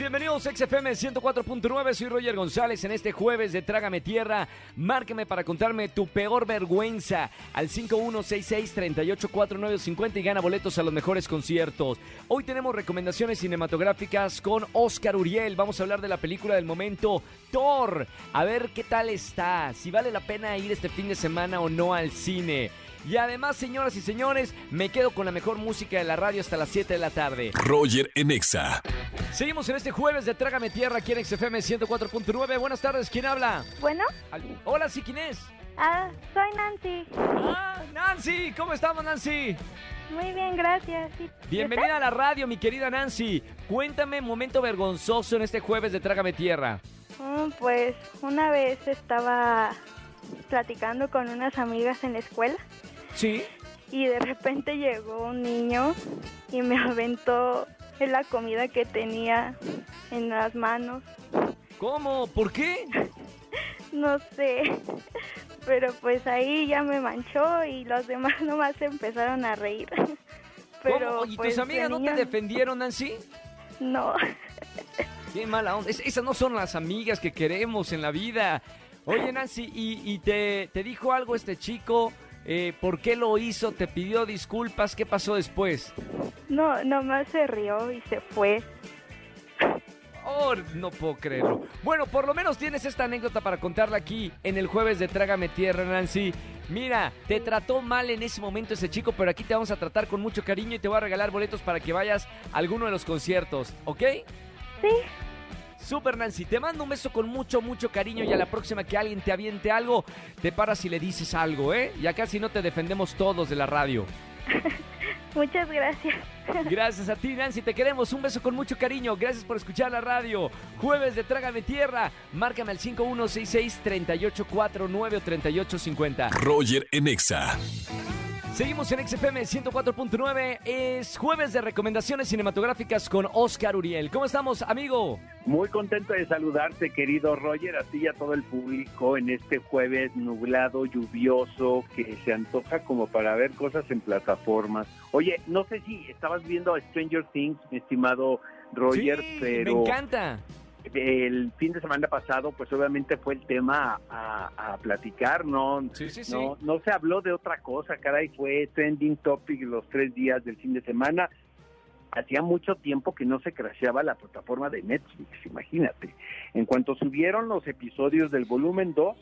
bienvenidos a XFM 104.9. Soy Roger González en este jueves de Trágame Tierra. Márqueme para contarme tu peor vergüenza al 5166-384950 y gana boletos a los mejores conciertos. Hoy tenemos recomendaciones cinematográficas con Oscar Uriel. Vamos a hablar de la película del momento, Thor. A ver qué tal está, si vale la pena ir este fin de semana o no al cine. Y además, señoras y señores, me quedo con la mejor música de la radio hasta las 7 de la tarde. Roger en Exa. Seguimos en este jueves de Trágame Tierra aquí en XFM 104.9. Buenas tardes, ¿quién habla? Bueno, Hola, sí, ¿quién es? ah, soy Nancy. Ah, Nancy, ¿cómo estamos, Nancy? Muy bien, gracias. ¿Y- y Bienvenida a la radio, mi querida Nancy. Cuéntame un momento vergonzoso en este jueves de Trágame Tierra. Mm, pues una vez estaba platicando con unas amigas en la escuela ¿Sí? y de repente llegó un niño y me aventó en la comida que tenía en las manos. ¿Cómo? ¿Por qué? No sé, pero pues ahí ya me manchó y los demás nomás se empezaron a reír. Pero ¿Cómo? ¿Y pues, tus amigas el no te defendieron, Nancy? No. Qué mala onda. Es- esas no son las amigas que queremos en la vida. Oye, Nancy, ¿y, y te, te dijo algo este chico? Eh, ¿Por qué lo hizo? ¿Te pidió disculpas? ¿Qué pasó después? No, nomás se rió y se fue. Oh, no puedo creerlo. Bueno, por lo menos tienes esta anécdota para contarla aquí en el jueves de Trágame Tierra, Nancy. Mira, te trató mal en ese momento ese chico, pero aquí te vamos a tratar con mucho cariño y te voy a regalar boletos para que vayas a alguno de los conciertos, ¿ok? Sí, Super Nancy, te mando un beso con mucho, mucho cariño y a la próxima que alguien te aviente algo, te paras y le dices algo, ¿eh? Y acá si no te defendemos todos de la radio. muchas gracias. Gracias a ti, Nancy, te queremos. Un beso con mucho cariño. Gracias por escuchar la radio. Jueves de Trágame Tierra. Márcame al 5166-3849 o 3850. Roger en Exa. Seguimos en XFM 104.9. Es jueves de recomendaciones cinematográficas con Oscar Uriel. ¿Cómo estamos, amigo? Muy contento de saludarte, querido Roger, a ti y a todo el público en este jueves nublado, lluvioso, que se antoja como para ver cosas en plataformas. Oye, no sé si estabas viendo Stranger Things, mi estimado Roger, sí, pero me encanta. El fin de semana pasado, pues obviamente fue el tema a, a platicar, ¿no? Sí, sí, sí. No, no se habló de otra cosa, caray, fue trending topic los tres días del fin de semana. Hacía mucho tiempo que no se crasheaba la plataforma de Netflix, imagínate. En cuanto subieron los episodios del volumen 2,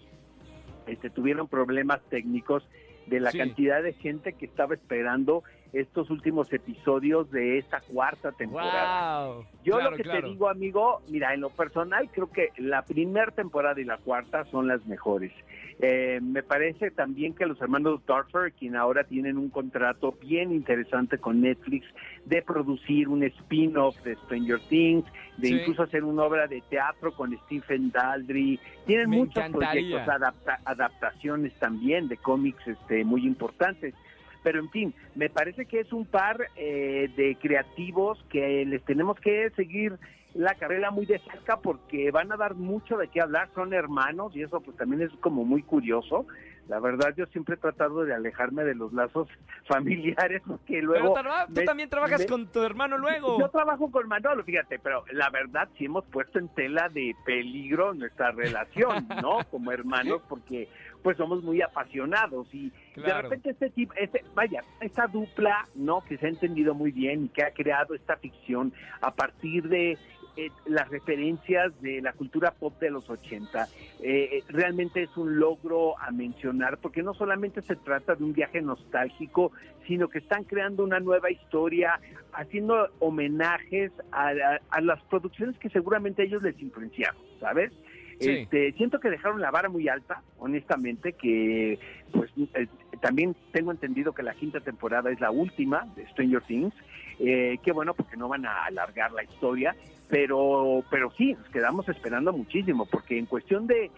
este, tuvieron problemas técnicos de la cantidad de gente que estaba esperando estos últimos episodios de esta cuarta temporada. Wow. Yo Claro, lo que claro. te digo, amigo, mira, en lo personal creo que la primera temporada y la cuarta son las mejores. Eh, me parece también que los hermanos Darfer, quien ahora tienen un contrato bien interesante con Netflix de producir un spin-off de Stranger Things, de Sí. incluso hacer una obra de teatro con Stephen Daldry. Tienen Me muchos encantaría. proyectos, adapta- adaptaciones también de cómics este, muy importantes. Pero en fin, me parece que es un par eh, de creativos que les tenemos que seguir la carrera muy de cerca porque van a dar mucho de qué hablar, son hermanos y eso pues también es como muy curioso. La verdad yo siempre he tratado de alejarme de los lazos familiares porque luego... Pero tú me- también trabajas me- con tu hermano luego. yo trabajo con Manolo, fíjate, pero la verdad sí hemos puesto en tela de peligro nuestra relación, ¿no? Como hermanos, porque pues somos muy apasionados y de repente este tipo, este, vaya, esta dupla, ¿no? Que se ha entendido muy bien y que ha creado esta ficción a partir de eh, las referencias de la cultura pop de los 80, eh, realmente es un logro a mencionar porque no solamente se trata de un viaje nostálgico, sino que están creando una nueva historia, haciendo homenajes a, a- a las producciones que seguramente ellos les influenciaron, ¿sabes? Este, siento que dejaron la vara muy alta, honestamente, que pues eh, también tengo entendido que la quinta temporada es la última de Stranger Things, eh, qué bueno porque no van a alargar la historia, pero pero sí, nos quedamos esperando muchísimo, porque en cuestión de,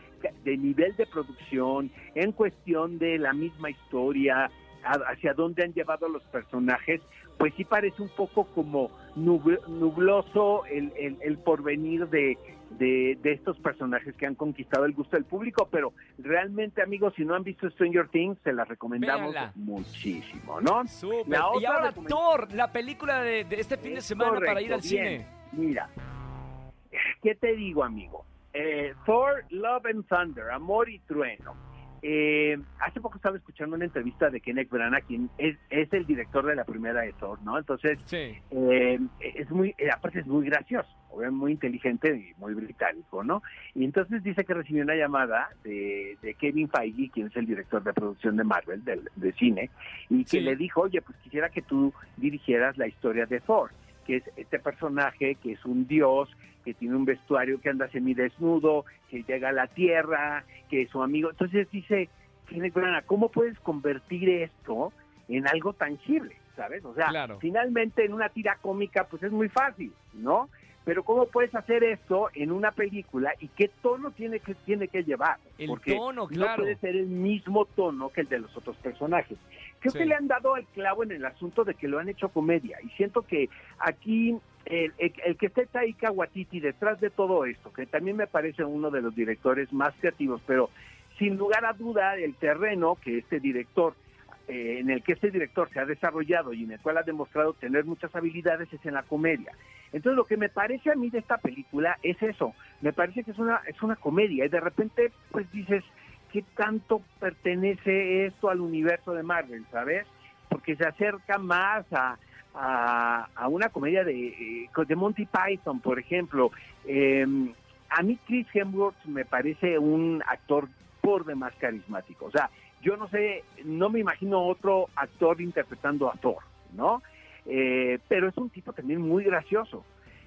de nivel de producción, en cuestión de la misma historia, hacia dónde han llevado los personajes, pues sí parece un poco como nubloso el, el, porvenir de, de, estos personajes que han conquistado el gusto del público, pero realmente amigos, si no han visto Stranger Things, se las recomendamos muchísimo, ¿no? y ahora Thor, la película de, este fin de semana para ir al cine. Mira, ¿qué te digo amigo? Eh, Thor, Love and Thunder, Amor y Trueno eh, hace poco estaba escuchando una entrevista de Kenneth Branagh, quien es, el director de la primera de Thor, ¿no? Entonces, eh, es muy, eh, aparte es muy gracioso, muy inteligente y muy británico, ¿no? Y entonces dice que recibió una llamada de, Kevin Feige, quien es el director de producción de Marvel, de, cine, y que le dijo, oye, pues quisiera que tú dirigieras la historia de Thor que es este personaje que es un dios, que tiene un vestuario que anda semidesnudo, que llega a la tierra, que es su amigo. Entonces dice, ¿cómo puedes convertir esto en algo tangible? ¿Sabes? O sea, finalmente en una tira cómica pues es muy fácil, ¿no? Pero ¿cómo puedes hacer esto en una película y qué tono tiene que, tiene que llevar? El Porque tono, claro. No puede ser el mismo tono que el de los otros personajes. Creo que le han dado al clavo en el asunto de que lo han hecho comedia y siento que aquí el, que esté Taika Waititi detrás de todo esto, que también me parece uno de los directores más creativos, pero sin lugar a duda el terreno que este director eh, en el que este director se ha desarrollado y en el cual ha demostrado tener muchas habilidades es en la comedia. Entonces lo que me parece a mí de esta película es eso, me parece que es una es una comedia y de repente pues dices qué tanto pertenece esto al universo de Marvel, ¿sabes? Porque se acerca más a, a, una comedia de, eh, de Monty Python, por ejemplo. Em, a mí Chris Hemsworth me parece un actor por demás carismático. O sea, yo no sé, no me imagino otro actor interpretando a Thor, ¿no? Eh, pero es un tipo también muy gracioso.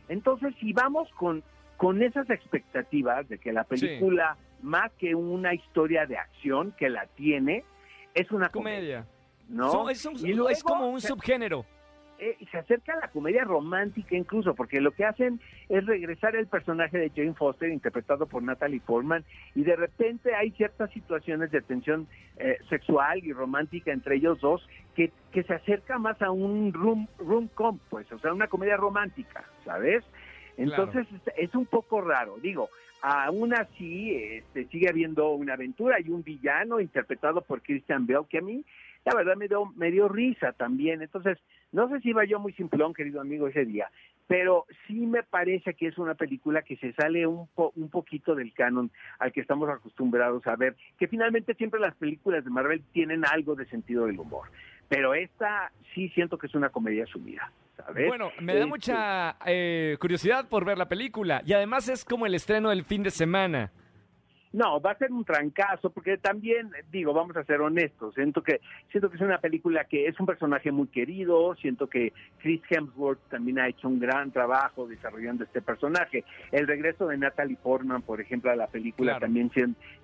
Entonces, si vamos con, con esas expectativas de que la película más que una historia de acción que la tiene, es una comedia. ¿no? es, como un subgénero. Eh, se acerca a la comedia romántica incluso, porque lo que hacen es regresar el personaje de Jane Foster, interpretado por Natalie Portman, y de repente hay ciertas situaciones de tensión eh, sexual y romántica entre ellos dos que, que se acerca más a un room, room com, pues, o sea, una comedia romántica, ¿sabes? Entonces es un poco raro, digo, aún así este, sigue habiendo una aventura y un villano interpretado por Christian Bale que a mí la verdad me dio, me dio risa también. Entonces, no sé si iba yo muy simplón, querido amigo, ese día, pero sí me parece que es una película que se sale un, un poquito del canon al que estamos acostumbrados a ver, que finalmente siempre las películas de Marvel tienen algo de sentido del humor, pero esta sí siento que es una comedia sumida. Bueno, me da este, mucha eh, curiosidad por ver la película y además es como el estreno del fin de semana. No, va a ser un trancazo porque también digo, vamos a ser honestos, siento que siento que es una película que es un personaje muy querido, siento que Chris Hemsworth también ha hecho un gran trabajo desarrollando este personaje. El regreso de Natalie Portman, por ejemplo, a la película también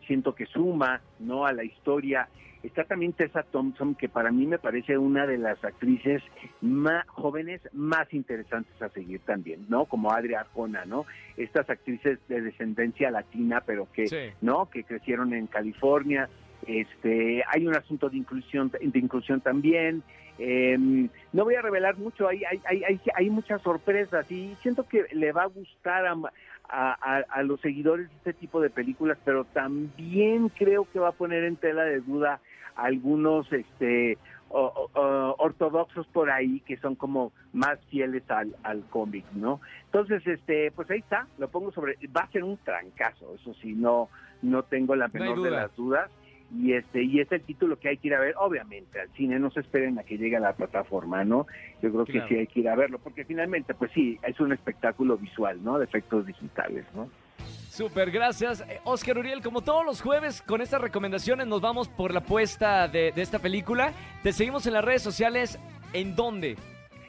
siento que suma, ¿no? a la historia Está también Tessa Thompson, que para mí me parece una de las actrices más jóvenes más interesantes a seguir también, ¿no? Como Adria Arjona, ¿no? Estas actrices de descendencia latina, pero que, ¿no? Que crecieron en California. Este, hay un asunto de inclusión, de inclusión también. Em, no voy a revelar mucho, hay, hay, hay, hay, muchas sorpresas y siento que le va a gustar a, a, a, los seguidores de este tipo de películas, pero también creo que va a poner en tela de duda algunos este ortodoxos por ahí que son como más fieles al, al cómic, ¿no? Entonces, este, pues ahí está, lo pongo sobre, va a ser un trancazo, eso sí, no, no tengo la menor de las dudas y este y es el título que hay que ir a ver obviamente al cine no se esperen a que llegue a la plataforma no yo creo que sí hay que ir a verlo porque finalmente pues sí es un espectáculo visual no de efectos digitales no Súper, gracias. Eh, Oscar Uriel, como todos los jueves, con estas recomendaciones nos vamos por la apuesta de, esta película. Te seguimos en las redes sociales. ¿En dónde?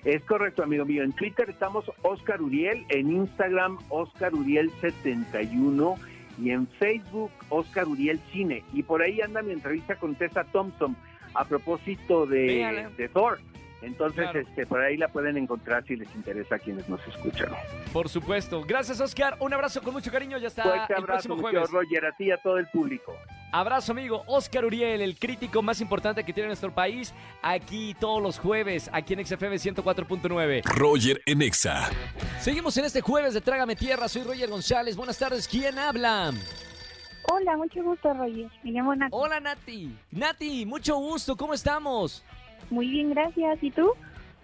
Es correcto, amigo mío. En Twitter estamos Oscar Uriel, en Instagram Oscar Uriel71 y en Facebook Oscar Uriel Cine. Y por ahí anda mi entrevista con Tessa Thompson a propósito de, de Thor. Entonces, Claro. este, por ahí la pueden encontrar si les interesa a quienes nos escuchan. Por supuesto. Gracias, Oscar. Un abrazo con mucho cariño. Ya está Fuerte el abrazo, próximo jueves. Roger, a ti y a todo el público. Abrazo, amigo. Oscar Uriel, el crítico más importante que tiene nuestro país, aquí todos los jueves, aquí en XFM 104.9. Roger en Exa. Seguimos en este jueves de Trágame Tierra. Soy Roger González. Buenas tardes. ¿Quién habla? Hola, mucho gusto, Roger. Me llamo Nat. Hola, Nati. Nati, mucho gusto. ¿Cómo estamos? Muy bien, gracias. ¿Y tú?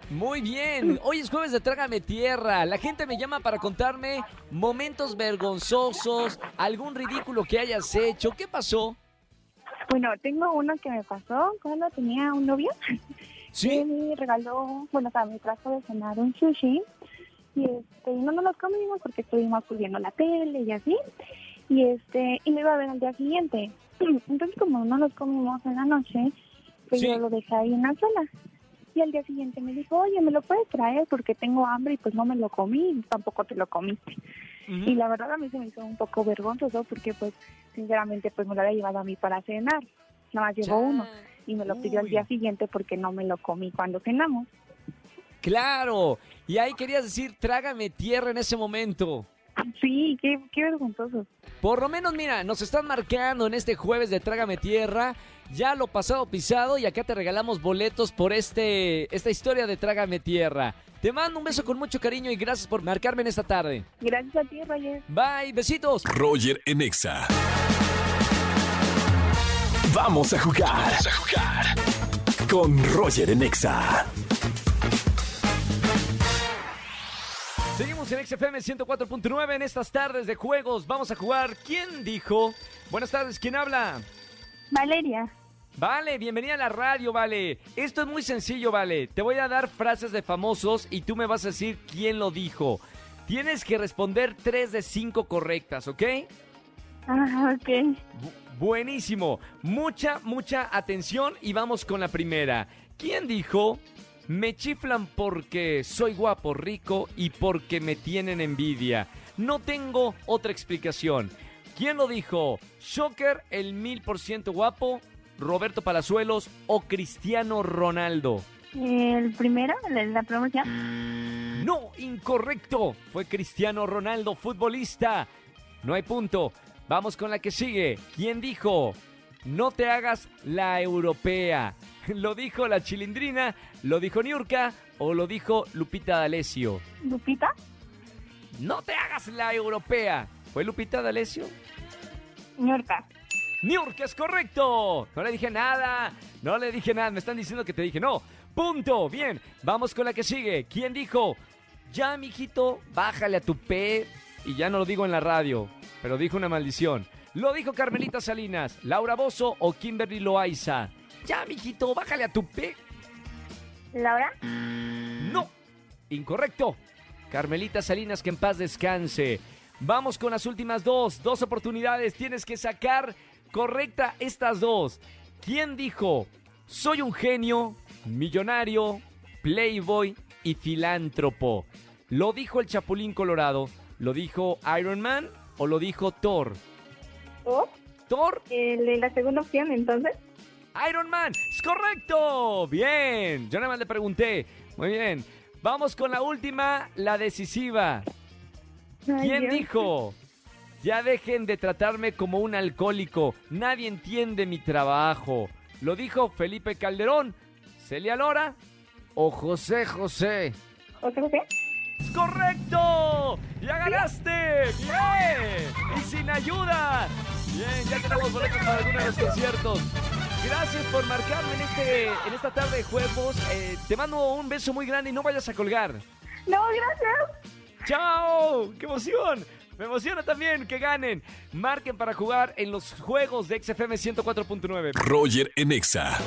Muy bien. Hoy es jueves de Trágame Tierra. La gente me llama para contarme momentos vergonzosos, algún ridículo que hayas hecho. ¿Qué pasó? Bueno, tengo uno que me pasó cuando tenía un novio. Sí. Me regaló, bueno, o sea, me trajo de cenar un sushi. Y este, no nos los comimos porque estuvimos pues, viendo la tele y así. Y este, y me iba a ver al día siguiente. Entonces, como no los comimos en la noche, pues Sí. yo lo dejé ahí en la sala. Y al día siguiente me dijo, oye, ¿me lo puedes traer? Porque tengo hambre y pues no me lo comí, y tampoco te lo comiste. Y la verdad a mí se me hizo un poco vergonzoso porque pues sinceramente pues me lo había llevado a mí para cenar. Nada más llevó uno y me lo pidió al Uy. día siguiente porque no me lo comí cuando cenamos. Claro. Y ahí querías decir, trágame tierra en ese momento. Sí, qué, qué vergonzoso. Por lo menos, mira, nos están marcando en este jueves de Trágame Tierra. Ya lo pasado pisado y acá te regalamos boletos por este esta historia de Trágame Tierra. Te mando un beso con mucho cariño y gracias por marcarme en esta tarde. Gracias a ti, Roger. Bye, besitos. Roger en Exa. Vamos a jugar. Vamos a jugar. Con Roger en Exa. Seguimos en XFM 104.9 en estas tardes de juegos. Vamos a jugar. ¿Quién dijo? Buenas tardes, ¿quién habla? Valeria. Vale, bienvenida a la radio, Vale. Esto es muy sencillo, Vale. Te voy a dar frases de famosos y tú me vas a decir quién lo dijo. Tienes que responder tres de cinco correctas, ¿ok? Ah, ok. Bu- buenísimo. Mucha, mucha atención y vamos con la primera. ¿Quién dijo? Me chiflan porque soy guapo, rico y porque me tienen envidia. No tengo otra explicación. ¿Quién lo dijo? ¿Shocker, el mil por ciento guapo? ¿Roberto Palazuelos o Cristiano Ronaldo? El primero, la, promoción. No, incorrecto. Fue Cristiano Ronaldo, futbolista. No hay punto. Vamos con la que sigue. ¿Quién dijo? No te hagas la europea. ¿Lo dijo la chilindrina? ¿Lo dijo Niurka? ¿O lo dijo Lupita D'Alessio? Lupita. No te hagas la europea. ¿Fue Lupita D'Alessio? Ñorca. Niurka es correcto. No le dije nada. No le dije nada. Me están diciendo que te dije no. Punto. Bien. Vamos con la que sigue. ¿Quién dijo? Ya, mijito, bájale a tu P. Y ya no lo digo en la radio. Pero dijo una maldición. Lo dijo Carmelita Salinas, Laura Bozo o Kimberly Loaiza. Ya, mijito, bájale a tu P. Laura. No. Incorrecto. Carmelita Salinas, que en paz descanse. Vamos con las últimas dos. Dos oportunidades. Tienes que sacar correcta estas dos. ¿Quién dijo? Soy un genio, millonario, playboy y filántropo. ¿Lo dijo el Chapulín Colorado? ¿Lo dijo Iron Man o lo dijo Thor? ¿Thor? El, la segunda opción, entonces. Iron Man. Es correcto. Bien. Yo nada más le pregunté. Muy bien. Vamos con la última, la decisiva. ¿Quién Dios. dijo? Ya dejen de tratarme como un alcohólico. Nadie entiende mi trabajo. ¿Lo dijo Felipe Calderón, Celia Lora o José José? ¿Otra opción? ¡Es correcto! ¡Ya ganaste! ¡Bien! ¡Y sin ayuda! Bien, ya tenemos boletos para algunos de los conciertos. Gracias por marcarme en, este, en esta tarde de juegos. Eh, te mando un beso muy grande y no vayas a colgar. No, gracias. ¡Chao! ¡Qué emoción! Me emociona también que ganen. Marquen para jugar en los juegos de XFM 104.9. Roger en Exa.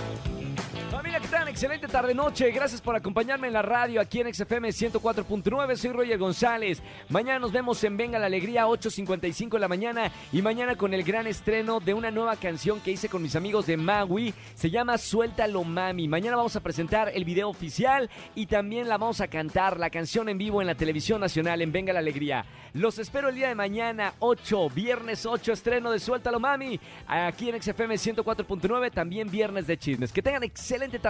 ¿Qué tal? Excelente tarde-noche. Gracias por acompañarme en la radio aquí en XFM 104.9. Soy Roger González. Mañana nos vemos en Venga la Alegría, 8.55 de la mañana. Y mañana con el gran estreno de una nueva canción que hice con mis amigos de Maui. Se llama Suéltalo Mami. Mañana vamos a presentar el video oficial y también la vamos a cantar, la canción en vivo en la televisión nacional en Venga la Alegría. Los espero el día de mañana, 8, viernes 8, estreno de Suéltalo Mami. Aquí en XFM 104.9, también viernes de chismes. Que tengan excelente tarde